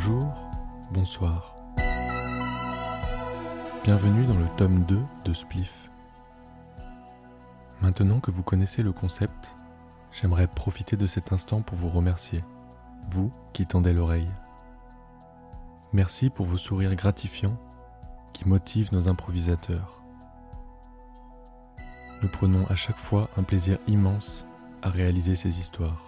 Bonjour, bonsoir. Bienvenue dans le tome 2 de Spliff. Maintenant que vous connaissez le concept, j'aimerais profiter de cet instant pour vous remercier, vous qui tendez l'oreille. Merci pour vos sourires gratifiants qui motivent nos improvisateurs. Nous prenons à chaque fois un plaisir immense à réaliser ces histoires.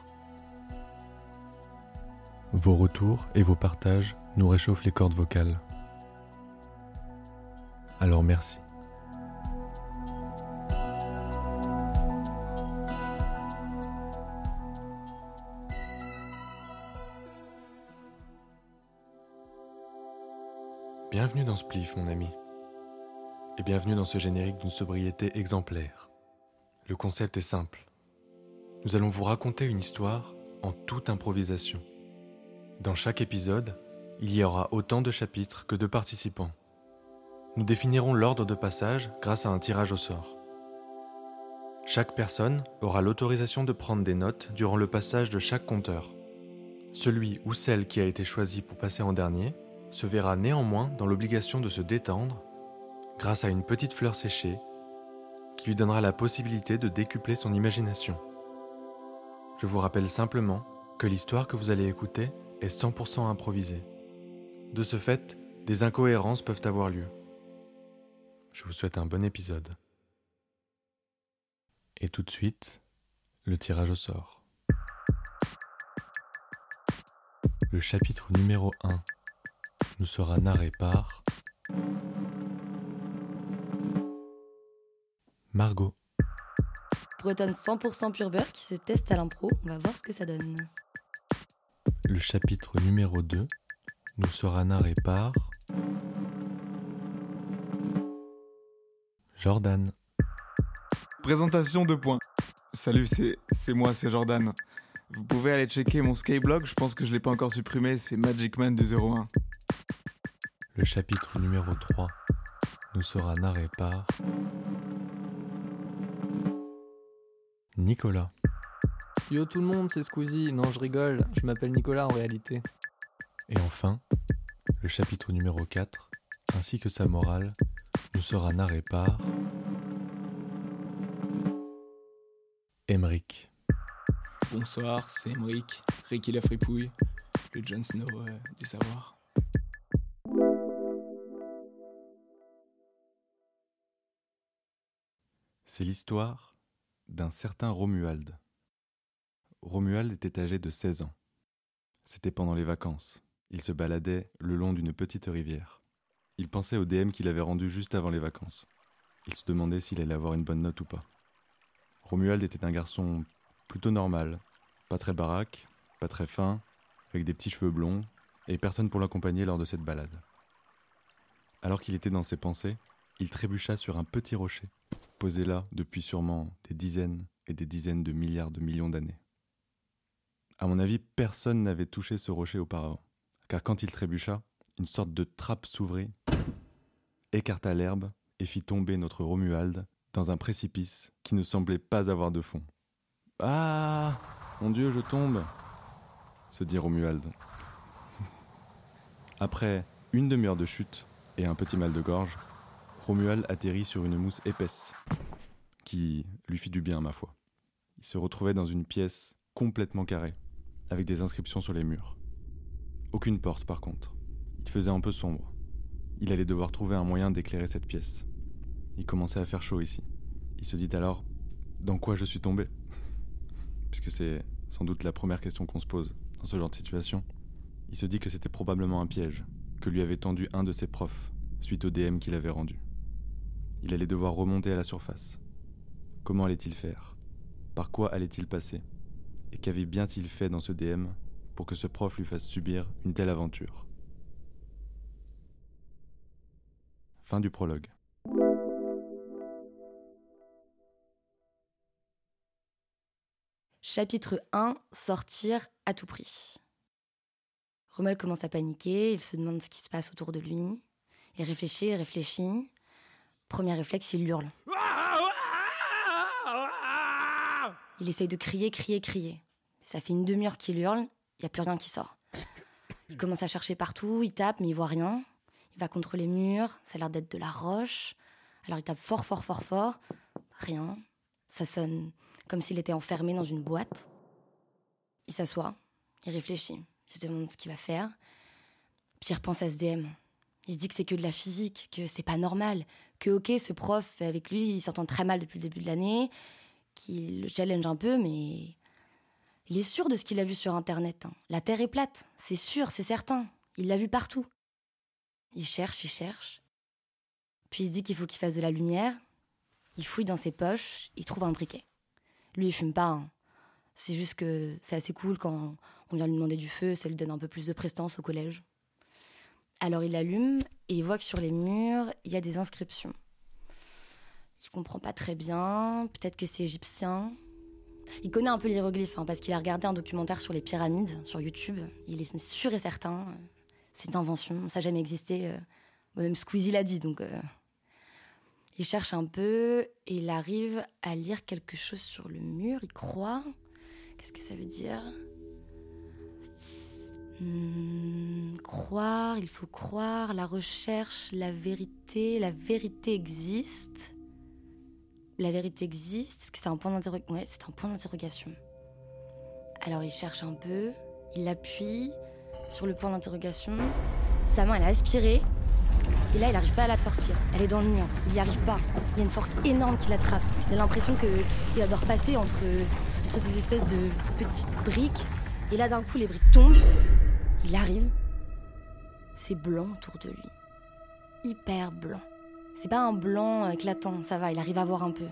Vos retours et vos partages nous réchauffent les cordes vocales. Alors merci. Bienvenue dans Spliff, mon ami. Et bienvenue dans ce générique d'une sobriété exemplaire. Le concept est simple. Nous allons vous raconter une histoire en toute improvisation. Dans chaque épisode, il y aura autant de chapitres que de participants. Nous définirons l'ordre de passage grâce à un tirage au sort. Chaque personne aura l'autorisation de prendre des notes durant le passage de chaque compteur. Celui ou celle qui a été choisi pour passer en dernier se verra néanmoins dans l'obligation de se détendre grâce à une petite fleur séchée qui lui donnera la possibilité de décupler son imagination. Je vous rappelle simplement que l'histoire que vous allez écouter est 100% improvisée. De ce fait, des incohérences peuvent avoir lieu. Je vous souhaite un bon épisode. Et tout de suite, le tirage au sort. Le chapitre numéro 1 nous sera narré par Margot. Bretonne 100% pur beurre qui se teste à l'impro. On va voir ce que ça donne. Le chapitre numéro 2 nous sera narré par Jordan. Présentation de points. Salut, c'est c'est moi, c'est Jordan. Vous pouvez aller checker mon Skyblog, je pense que je l'ai pas encore supprimé, c'est Magicman du 01. Le chapitre numéro 3 nous sera narré par Nicolas. Yo tout le monde, c'est Squeezie. Non, je rigole, je m'appelle Nicolas en réalité. Et enfin, le chapitre numéro 4, ainsi que sa morale, nous sera narré par Emric. Bonsoir, c'est Emric, Ricky la fripouille, le Jon Snow euh, du savoir. C'est l'histoire d'un certain Romuald. Romuald était âgé de 16 ans. C'était pendant les vacances. Il se baladait le long d'une petite rivière. Il pensait au DM qu'il avait rendu juste avant les vacances. Il se demandait s'il allait avoir une bonne note ou pas. Romuald était un garçon plutôt normal, pas très baraque, pas très fin, avec des petits cheveux blonds, et personne pour l'accompagner lors de cette balade. Alors qu'il était dans ses pensées, il trébucha sur un petit rocher, posé là depuis sûrement des dizaines et des dizaines de milliards de millions d'années. À mon avis, personne n'avait touché ce rocher auparavant, car quand il trébucha, une sorte de trappe s'ouvrit, écarta l'herbe et fit tomber notre Romuald dans un précipice qui ne semblait pas avoir de fond. Ah Mon Dieu, je tombe se dit Romuald. Après une demi-heure de chute et un petit mal de gorge, Romuald atterrit sur une mousse épaisse, qui lui fit du bien, ma foi. Il se retrouvait dans une pièce complètement carrée, avec des inscriptions sur les murs. Aucune porte, par contre. Il faisait un peu sombre. Il allait devoir trouver un moyen d'éclairer cette pièce. Il commençait à faire chaud ici. Il se dit alors Dans quoi je suis tombé? Puisque c'est sans doute la première question qu'on se pose dans ce genre de situation. Il se dit que c'était probablement un piège que lui avait tendu un de ses profs suite au DM qu'il avait rendu. Il allait devoir remonter à la surface. Comment allait-il faire? Par quoi allait-il passer? Et qu'avait bien-il fait dans ce DM pour que ce prof lui fasse subir une telle aventure? Fin du prologue. Chapitre 1 Sortir à tout prix. Rommel commence à paniquer, il se demande ce qui se passe autour de lui. Il réfléchit, il réfléchit. Premier réflexe, il hurle. Il essaye de crier, crier, crier. Ça fait une demi-heure qu'il hurle, il n'y a plus rien qui sort. Il commence à chercher partout, il tape, mais il voit rien. Il va contre les murs, ça a l'air d'être de la roche. Alors il tape fort, fort, fort, fort. Rien. Ça sonne comme s'il était enfermé dans une boîte. Il s'assoit, il réfléchit, il se demande ce qu'il va faire. Puis il repense à SDM. Il se dit que c'est que de la physique, que c'est pas normal, que ok, ce prof avec lui, il s'entend très mal depuis le début de l'année, qu'il le challenge un peu, mais il est sûr de ce qu'il a vu sur Internet. hein. La Terre est plate, c'est sûr, c'est certain. Il l'a vu partout. Il cherche, il cherche. Puis il se dit qu'il faut qu'il fasse de la lumière. Il fouille dans ses poches, il trouve un briquet. Lui, il fume pas. hein. C'est juste que c'est assez cool quand on vient lui demander du feu, ça lui donne un peu plus de prestance au collège. Alors il allume et il voit que sur les murs, il y a des inscriptions. Il comprend pas très bien, peut-être que c'est égyptien. Il connaît un peu l'hiéroglyphe hein, parce qu'il a regardé un documentaire sur les pyramides sur YouTube. Il est sûr et certain, euh, c'est invention, ça n'a jamais existé. euh, Même Squeezie l'a dit, donc euh, il cherche un peu et il arrive à lire quelque chose sur le mur. Il croit. Qu'est-ce que ça veut dire? Hmm, Croire, il faut croire, la recherche, la vérité, la vérité existe. La vérité existe, c'est un point d'interrogation Ouais, c'est un point d'interrogation. Alors il cherche un peu, il appuie sur le point d'interrogation. Sa main, elle a aspiré, et là, il n'arrive pas à la sortir. Elle est dans le mur. Il n'y arrive pas. Il y a une force énorme qui l'attrape. Il a l'impression qu'il adore passer entre ces espèces de petites briques. Et là, d'un coup, les briques tombent. Il arrive. C'est blanc autour de lui. Hyper blanc. C'est pas un blanc éclatant, ça va, il arrive à voir un peu.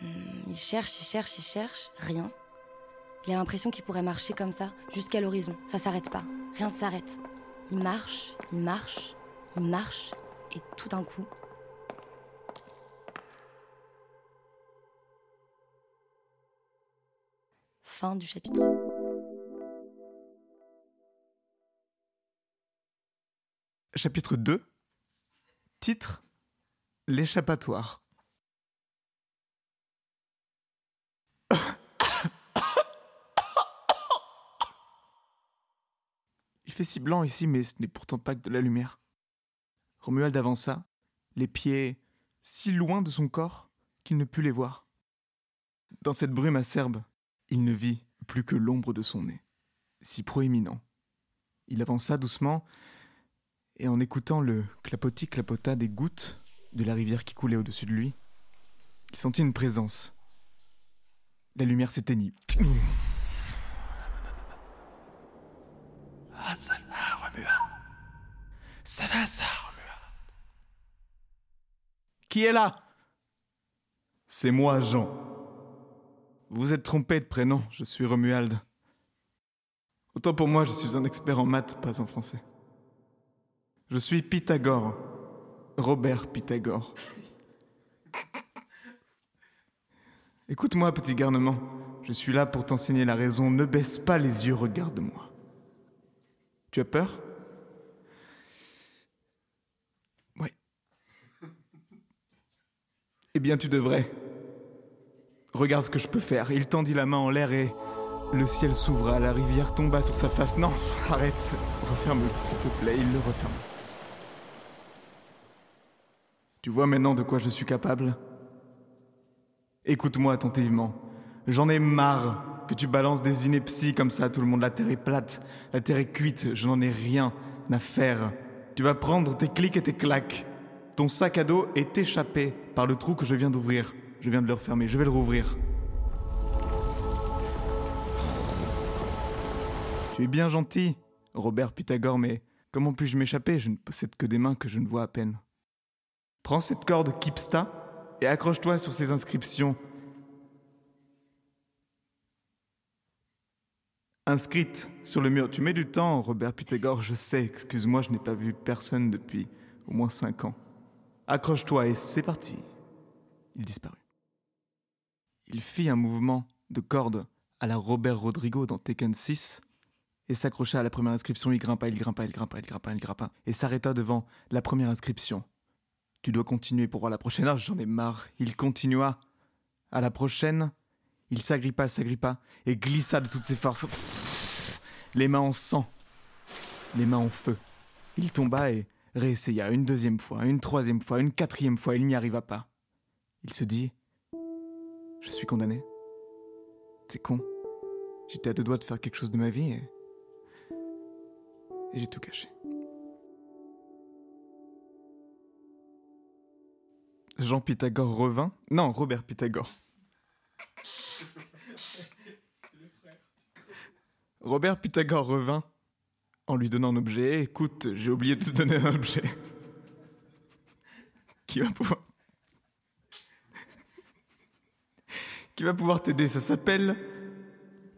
Hmm, il cherche, il cherche, il cherche. Rien. Il a l'impression qu'il pourrait marcher comme ça jusqu'à l'horizon. Ça s'arrête pas. Rien ne s'arrête. Il marche, il marche, il marche, et tout d'un coup. Fin du chapitre. Chapitre 2 Titre L'échappatoire. Il fait si blanc ici, mais ce n'est pourtant pas que de la lumière. Romuald avança, les pieds si loin de son corps qu'il ne put les voir. Dans cette brume acerbe, il ne vit plus que l'ombre de son nez, si proéminent. Il avança doucement, et en écoutant le clapotis clapota des gouttes de la rivière qui coulait au-dessus de lui, il sentit une présence. La lumière s'éteignit. Ah, ça va. Ça va, ça, Romuald. Qui est là? C'est moi, Jean. Vous vous êtes trompé de prénom, je suis Romuald. Autant pour moi, je suis un expert en maths, pas en français. Je suis Pythagore. Robert Pythagore. Écoute-moi, petit garnement. Je suis là pour t'enseigner la raison. Ne baisse pas les yeux, regarde-moi. Tu as peur? Oui. Eh bien, tu devrais. Regarde ce que je peux faire. Il tendit la main en l'air et le ciel s'ouvra. La rivière tomba sur sa face. Non, arrête. Referme-le, s'il te plaît. Il le referme. Tu vois maintenant de quoi je suis capable? Écoute-moi attentivement. J'en ai marre que tu balances des inepties comme ça à tout le monde. La terre est plate, la terre est cuite, je n'en ai rien à faire. Tu vas prendre tes clics et tes claques. Ton sac à dos est échappé par le trou que je viens d'ouvrir. Je viens de le refermer, je vais le rouvrir. Tu es bien gentil, Robert Pythagore, mais comment puis-je m'échapper? Je ne possède que des mains que je ne vois à peine. Prends cette corde Kipsta et accroche-toi sur ces inscriptions. Inscrites sur le mur. Tu mets du temps, Robert Pythagore, je sais, excuse-moi, je n'ai pas vu personne depuis au moins cinq ans. Accroche-toi et c'est parti. Il disparut. Il fit un mouvement de corde à la Robert Rodrigo dans Tekken 6 et s'accrocha à la première inscription. Il grimpa, il grimpa, il grimpa, il grimpa, il grimpa et s'arrêta devant la première inscription. Tu dois continuer pour voir la prochaine. Ah, j'en ai marre. Il continua. À la prochaine, il s'agrippa, s'agrippa et glissa de toutes ses forces. Les mains en sang. les mains en feu. Il tomba et réessaya une deuxième fois, une troisième fois, une quatrième fois, il n'y arriva pas. Il se dit Je suis condamné. C'est con. J'étais à deux doigts de faire quelque chose de ma vie et. Et j'ai tout caché. Jean Pythagore revint Non, Robert Pythagore. Robert Pythagore revint en lui donnant un objet. Écoute, j'ai oublié de te donner un objet. Qui va pouvoir. Qui va pouvoir t'aider? Ça s'appelle.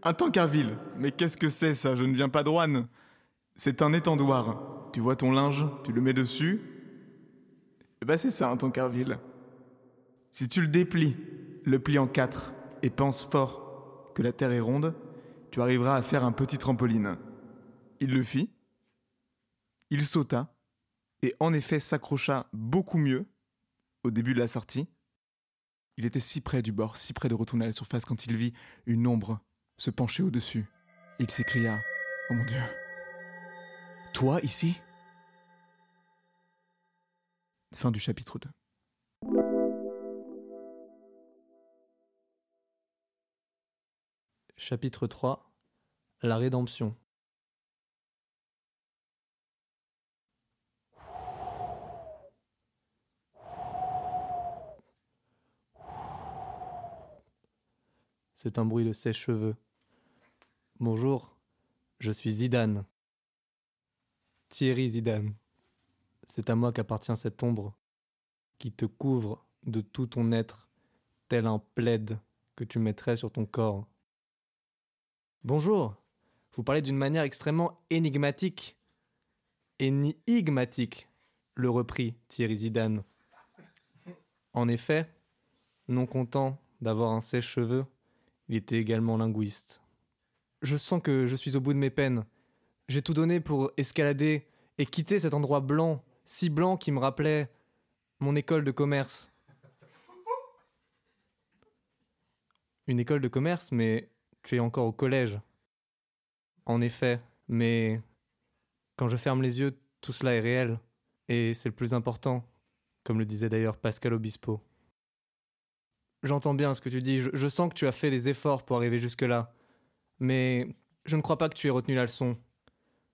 Un tankerville. Mais qu'est-ce que c'est ça? Je ne viens pas de Rouen. C'est un étendoir. Tu vois ton linge, tu le mets dessus? Et ben c'est ça un tankerville. Si tu le déplies, le plies en quatre, et penses fort que la terre est ronde, tu arriveras à faire un petit trampoline. Il le fit, il sauta, et en effet s'accrocha beaucoup mieux au début de la sortie. Il était si près du bord, si près de retourner à la surface quand il vit une ombre se pencher au-dessus. Il s'écria Oh mon Dieu Toi ici? Fin du chapitre 2. Chapitre 3 La rédemption. C'est un bruit de sèche-cheveux. Bonjour, je suis Zidane. Thierry Zidane. C'est à moi qu'appartient cette ombre qui te couvre de tout ton être, tel un plaid que tu mettrais sur ton corps. Bonjour, vous parlez d'une manière extrêmement énigmatique. Énigmatique, le reprit Thierry Zidane. En effet, non content d'avoir un sèche-cheveux, il était également linguiste. Je sens que je suis au bout de mes peines. J'ai tout donné pour escalader et quitter cet endroit blanc, si blanc qui me rappelait mon école de commerce. Une école de commerce, mais tu es encore au collège. En effet, mais quand je ferme les yeux, tout cela est réel, et c'est le plus important, comme le disait d'ailleurs Pascal Obispo. J'entends bien ce que tu dis, je, sens que tu as fait des efforts pour arriver jusque-là, mais je ne crois pas que tu aies retenu la leçon.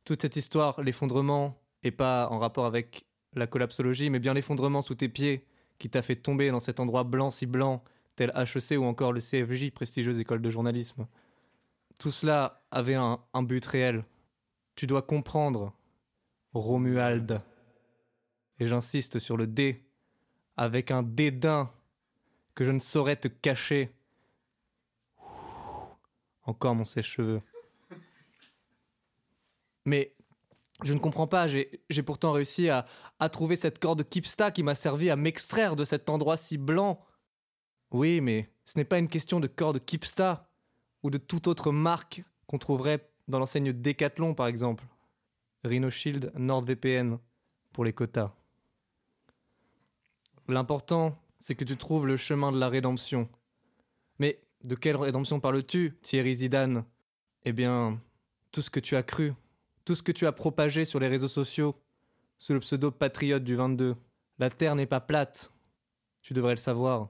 Toute cette histoire, l'effondrement, et pas en rapport avec la collapsologie, mais bien l'effondrement sous tes pieds, qui t'a fait tomber dans cet endroit blanc si blanc, tel HEC ou encore le CFJ, prestigieuse école de journalisme. Tout cela avait un, un but réel. Tu dois comprendre, Romuald. Et j'insiste sur le D, avec un dédain que je ne saurais te cacher. Encore mon sèche-cheveux. Mais je ne comprends pas, j'ai pourtant réussi à, à, trouver cette corde Kipsta qui m'a servi à m'extraire de cet endroit si blanc. Oui, mais ce n'est pas une question de corde Kipsta ou de toute autre marque qu'on trouverait dans l'enseigne Decathlon par exemple. Rhino Shield NordVPN pour les quotas. L'important, c'est que tu trouves le chemin de la rédemption. Mais de quelle rédemption parles-tu, Thierry Zidane? Eh bien, tout ce que tu as cru, tout ce que tu as propagé sur les réseaux sociaux, sous le pseudo patriote du 22. La Terre n'est pas plate. Tu devrais le savoir.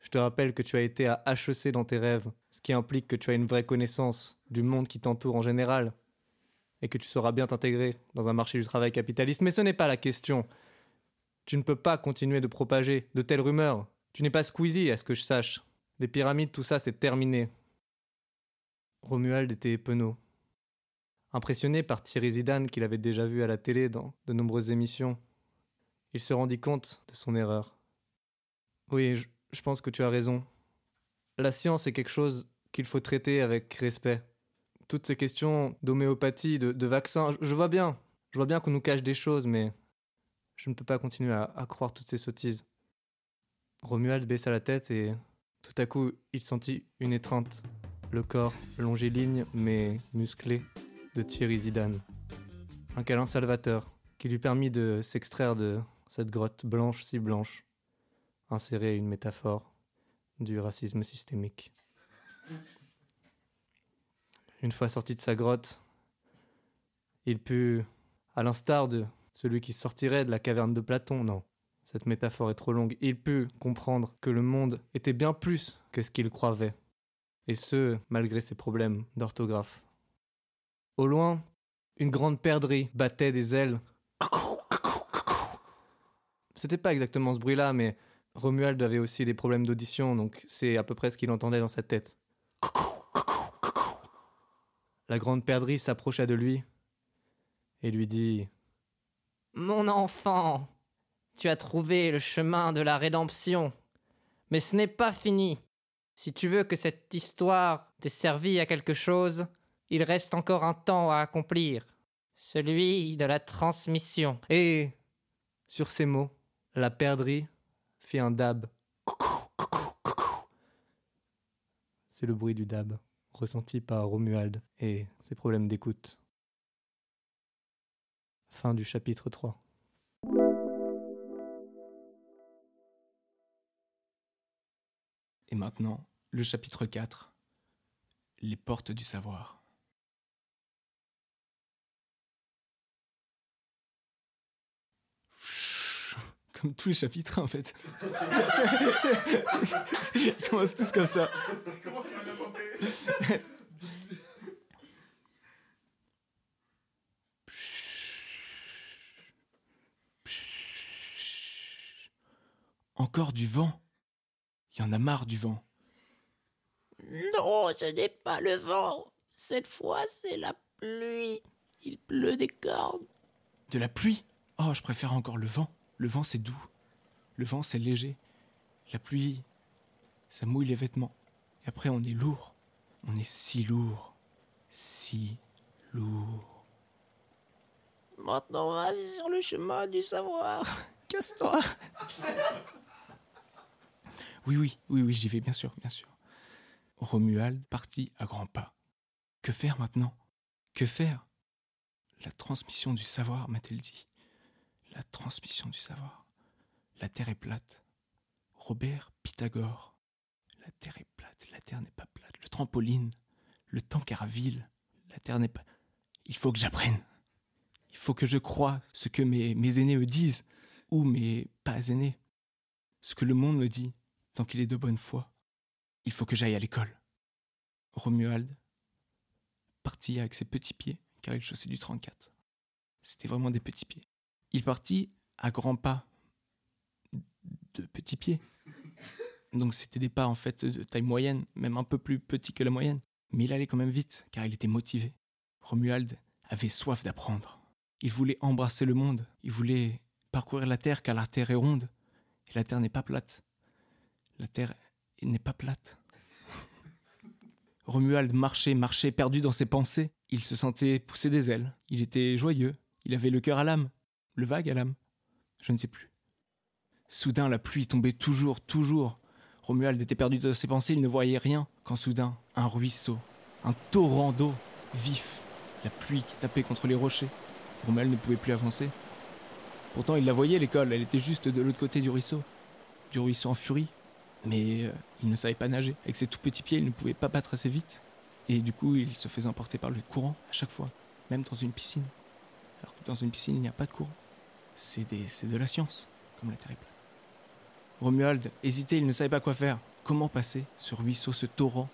Je te rappelle que tu as été à HEC dans tes rêves, ce qui implique que tu as une vraie connaissance du monde qui t'entoure en général, et que tu sauras bien t'intégrer dans un marché du travail capitaliste. Mais ce n'est pas la question. Tu ne peux pas continuer de propager de telles rumeurs. Tu n'es pas Squeezie, à ce que je sache. Les pyramides, tout ça, c'est terminé. Romuald était penaud. Impressionné par Thierry Zidane qu'il avait déjà vu à la télé dans de nombreuses émissions, il se rendit compte de son erreur. Oui, je, je pense que tu as raison. La science est quelque chose qu'il faut traiter avec respect. Toutes ces questions d'homéopathie, de, vaccins, je, je, vois bien. Je vois bien qu'on nous cache des choses, mais je ne peux pas continuer à, à croire toutes ces sottises. Romuald baissa la tête et tout à coup il sentit une étreinte, le corps longiligne mais musclé de Thierry Zidane. Un câlin salvateur qui lui permit de s'extraire de cette grotte blanche si blanche, insérer une métaphore du racisme systémique. Une fois sorti de sa grotte, il put à l'instar de celui qui sortirait de la caverne de Platon, non. Cette métaphore est trop longue. Il put comprendre que le monde était bien plus que ce qu'il croyait. Et ce, malgré ses problèmes d'orthographe. Au loin, une grande perdrix battait des ailes. C'était pas exactement ce bruit-là, mais Romuald avait aussi des problèmes d'audition, donc c'est à peu près ce qu'il entendait dans sa tête. La grande perdrix s'approcha de lui et lui dit Mon enfant, tu as trouvé le chemin de la rédemption. Mais ce n'est pas fini. Si tu veux que cette histoire t'ait servi à quelque chose, il reste encore un temps à accomplir. Celui de la transmission. Et sur ces mots, la perdrix fit un dab. C'est le bruit du dab, ressenti par Romuald et ses problèmes d'écoute. Fin du chapitre 3. Et maintenant, le chapitre 4. Les portes du savoir. Comme tous les chapitres en fait. Ils commencent tous comme ça. Encore du vent. Il y en a marre du vent. Non, ce n'est pas le vent. Cette fois, c'est la pluie. Il pleut des cordes. De la pluie? Oh, je préfère encore le vent. Le vent, c'est doux. Le vent, c'est léger. La pluie, ça mouille les vêtements. Et après, on est lourd. On est si lourd. Si lourd. Maintenant, vas sur le chemin du savoir. Casse-toi Oui, oui, oui, oui, j'y vais, bien sûr, bien sûr. Romuald partit à grands pas. Que faire maintenant? Que faire? La transmission du savoir, m'a-t-elle dit. La transmission du savoir. La terre est plate. Robert Pythagore. La terre est plate, la terre n'est pas plate. Le trampoline, le tancaraville, la terre n'est pas. Il faut que j'apprenne. Il faut que je croie ce que mes, mes aînés me disent, ou mes pas aînés. Ce que le monde me dit, tant qu'il est de bonne foi. Il faut que j'aille à l'école. Romuald partit avec ses petits pieds, car il chaussait du 34. C'était vraiment des petits pieds. Il partit à grands pas de petits pieds. Donc c'était des pas en fait de taille moyenne, même un peu plus petits que la moyenne. Mais il allait quand même vite, car il était motivé. Romuald avait soif d'apprendre. Il voulait embrasser le monde. Il voulait parcourir la terre, car la terre est ronde. Et la terre n'est pas plate. La terre n'est pas plate. Romuald marchait, marchait, perdu dans ses pensées. Il se sentait pousser des ailes. Il était joyeux. Il avait le cœur à l'âme. Le vague à l'âme. Je ne sais plus. Soudain, la pluie tombait toujours, toujours. Romuald était perdu dans ses pensées, il ne voyait rien. Quand soudain, un ruisseau, un torrent d'eau, vif, la pluie qui tapait contre les rochers. Romuald ne pouvait plus avancer. Pourtant, il la voyait, l'école, elle était juste de l'autre côté du ruisseau. Du ruisseau en furie. Mais euh, il ne savait pas nager. Avec ses tout petits pieds, il ne pouvait pas battre assez vite. Et du coup, il se faisait emporter par le courant à chaque fois, même dans une piscine. Alors que dans une piscine, il n'y a pas de courant. C'est de la science, comme la Terre est plate. Romuald hésitait, il ne savait pas quoi faire. Comment passer ce ruisseau, ce torrent?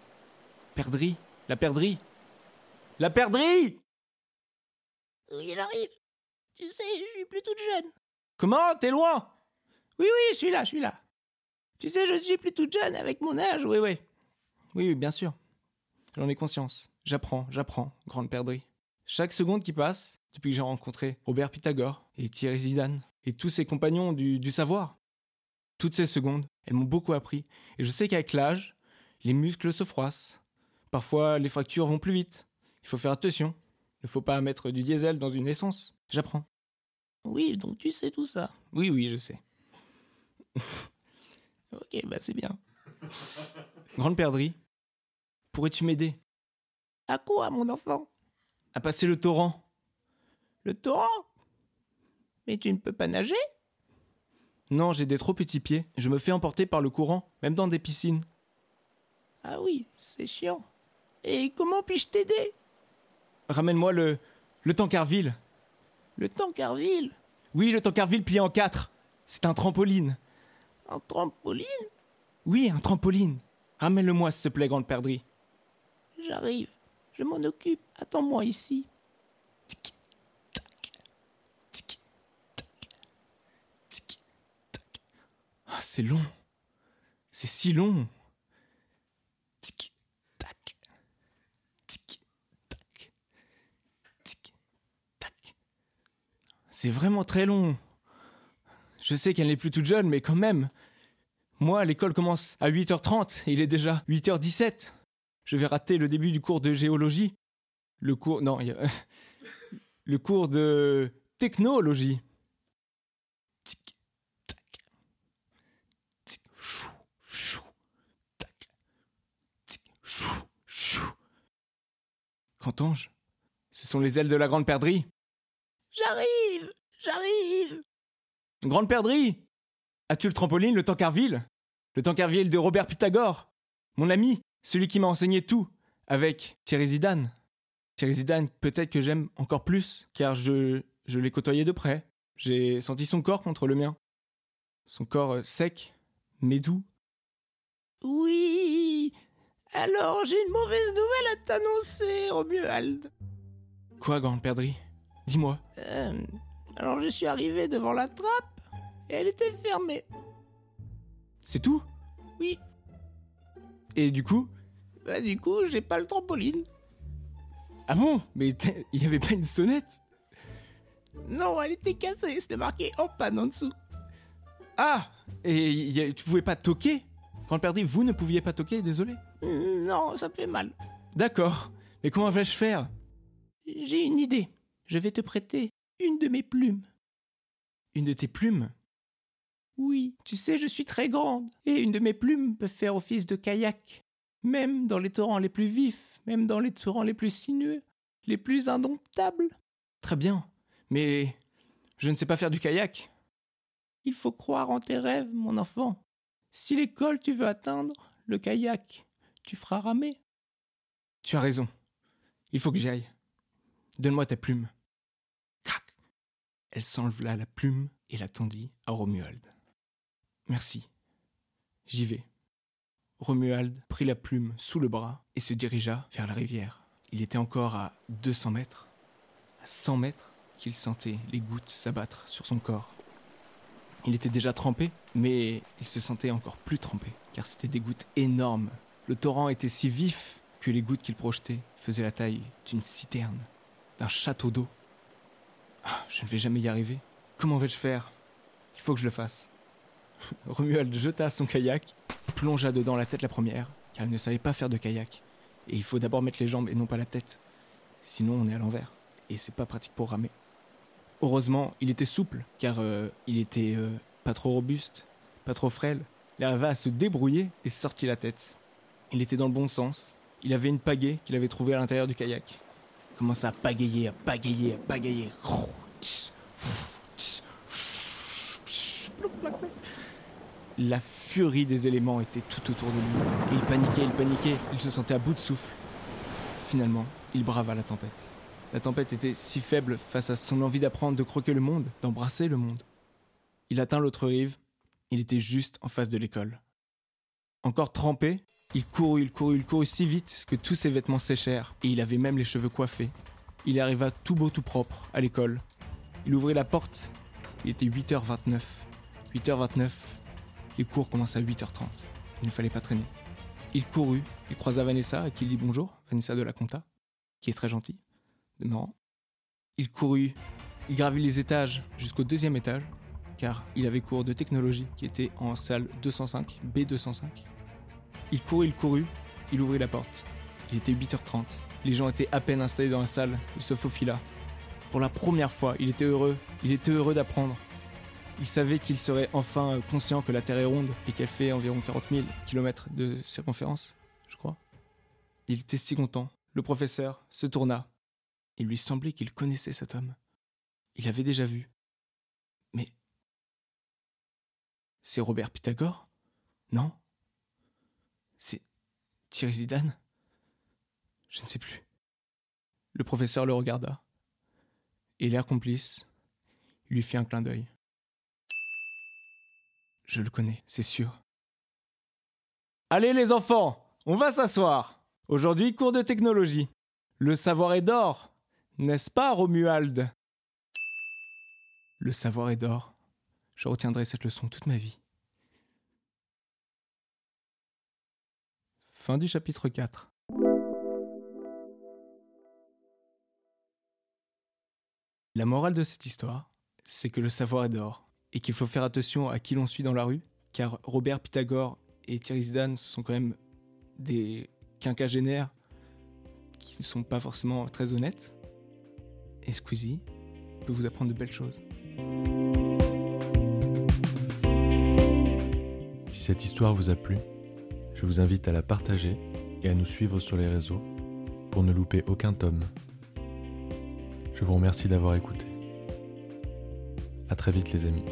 Perdrix? La perdrix? La perdrix? Oui, j'arrive. Tu sais, je suis plus toute jeune. Comment? T'es loin? Oui, oui, je suis là, je suis là. Tu sais, je ne suis plus toute jeune avec mon âge. Oui, oui. Oui, oui, bien sûr. J'en ai conscience. J'apprends, j'apprends, grande perdrix. Chaque seconde qui passe, depuis que j'ai rencontré Robert Pythagore et Thierry Zidane et tous ses compagnons du, du savoir, toutes ces secondes, elles m'ont beaucoup appris. Et je sais qu'avec l'âge, les muscles se froissent. Parfois, les fractures vont plus vite. Il faut faire attention. Il ne faut pas mettre du diesel dans une essence. J'apprends. Oui, donc tu sais tout ça. Oui, oui, je sais. ok, bah c'est bien. Grande perdrix, pourrais-tu m'aider? À quoi, mon enfant? À passer le torrent Le torrent Mais tu ne peux pas nager Non, j'ai des trop petits pieds. Je me fais emporter par le courant, même dans des piscines. Ah oui, c'est chiant. Et comment puis-je t'aider? Ramène-moi le, le tankerville. Le Tankerville Oui, le Tankerville plié en quatre. C'est un trampoline. Un trampoline? Oui, un trampoline. Ramène-le-moi, s'il te plaît, grande perdrix. J'arrive. Je m'en occupe. Attends-moi ici. Tic, tac, tic, tac, tic, tac. Ah, c'est long. C'est si long. Tic, tac, tic, tac, tic, tac. C'est vraiment très long. Je sais qu'elle n'est plus toute jeune, mais quand même. Moi, l'école commence à 8h30 et il est déjà 8h17. Je vais rater le début du cours de géologie. Le cours. Non, y le cours de technologie. Tic, tac. Tic, chou, chou, tac. Tic, chou, chou. Qu'entends-je? Ce sont les ailes de la grande perdrix. J'arrive J'arrive Grande perdrix As-tu le trampoline, le Tankerville Le Tankerville de Robert Pythagore Mon ami, celui qui m'a enseigné tout, avec Thierry Zidane. Thierry Zidane, peut-être que j'aime encore plus, car je, je l'ai côtoyé de près. J'ai senti son corps contre le mien. Son corps euh, sec, mais doux. Oui Alors, j'ai une mauvaise nouvelle à t'annoncer, Romuald. Quoi, grande perdrix? Dis-moi. Euh, alors, je suis arrivé devant la trappe et elle était fermée. C'est tout? Oui. Et du coup? Bah, du coup, j'ai pas le trampoline. Ah bon? Mais il n'y avait pas une sonnette? Non, elle était cassée, c'était marqué en panne en dessous. Ah Et y a- tu pouvais pas toquer? Grande perdrix, vous ne pouviez pas toquer, désolé. Hmm, Non, ça fait mal. D'accord. Mais comment vais-je faire? J'ai une idée. Je vais te prêter une de mes plumes. Une de tes plumes? Oui, tu sais, je suis très grande, et une de mes plumes peut faire office de kayak. Même dans les torrents les plus vifs, même dans les torrents les plus sinueux, les plus indomptables. Très bien. Mais je ne sais pas faire du kayak. Il faut croire en tes rêves, mon enfant. Si l'école tu veux atteindre, le kayak, tu feras ramer. Tu as raison. Il faut que j'y aille. Donne-moi ta plume. Crac. Elle s'enleva la plume et la tendit à Romuald. Merci. J'y vais. Romuald prit la plume sous le bras et se dirigea vers la rivière. Il était encore à 200 mètres, à 100 mètres, qu'il sentait les gouttes s'abattre sur son corps. Il était déjà trempé, mais il se sentait encore plus trempé, car c'était des gouttes énormes. Le torrent était si vif que les gouttes qu'il projetait faisaient la taille d'une citerne, d'un château d'eau. Ah, je ne vais jamais y arriver. Comment vais-je faire? Il faut que je le fasse. Romuald jeta son kayak, plongea dedans la tête la première, car il ne savait pas faire de kayak. Et il faut d'abord mettre les jambes et non pas la tête. Sinon, on est à l'envers. Et c'est pas pratique pour ramer. Heureusement, il était souple, car euh, il était euh, pas trop robuste, pas trop frêle. Il arriva se débrouiller et sortit la tête. Il était dans le bon sens. Il avait une pagaie qu'il avait trouvée à l'intérieur du kayak. Il commença à pagayer, à pagayer, à pagayer. La furie des éléments était tout autour de lui. Il paniquait, il paniquait, il se sentait à bout de souffle. Finalement, il brava la tempête. La tempête était si faible face à son envie d'apprendre de croquer le monde, d'embrasser le monde. Il atteint l'autre rive, il était juste en face de l'école. Encore trempé, il courut, il courut, il courut si vite que tous ses vêtements séchèrent et il avait même les cheveux coiffés. Il arriva tout beau tout propre à l'école. Il ouvrit la porte. Il était 8h29. 8h29. Les cours commencent à 8h30. Il ne fallait pas traîner. Il courut, il croisa Vanessa à qui il dit bonjour, Vanessa de la Compta, qui est très gentille. Non. Il courut, il gravit les étages jusqu'au deuxième étage, car il avait cours de technologie qui était en salle 205, B205. Il courut, il courut, il ouvrit la porte. Il était 8h30. Les gens étaient à peine installés dans la salle, il se faufila. Pour la première fois, il était heureux, il était heureux d'apprendre. Il savait qu'il serait enfin conscient que la Terre est ronde et qu'elle fait environ 40 000 km de circonférence, je crois. Il était si content. Le professeur se tourna. Il lui semblait qu'il connaissait cet homme. Il avait déjà vu. Mais. C'est Robert Pythagore? Non? C'est Thierry Zidane? Je ne sais plus. Le professeur le regarda. et l'air complice, il lui fit un clin d'œil. Je le connais, c'est sûr. Allez les enfants, on va s'asseoir. Aujourd'hui, cours de technologie. Le savoir est d'or, n'est-ce pas, Romuald? Le savoir est d'or. Je retiendrai cette leçon toute ma vie. Fin du chapitre 4. La morale de cette histoire, c'est que le savoir est d'or et qu'il faut faire attention à qui l'on suit dans la rue, car Robert Pythagore et Thierry Zidane sont quand même des quinquagénaires qui ne sont pas forcément très honnêtes. Et Squeezie peut vous apprendre de belles choses. Si cette histoire vous a plu, je vous invite à la partager et à nous suivre sur les réseaux pour ne louper aucun tome. Je vous remercie d'avoir écouté. À très vite les amis.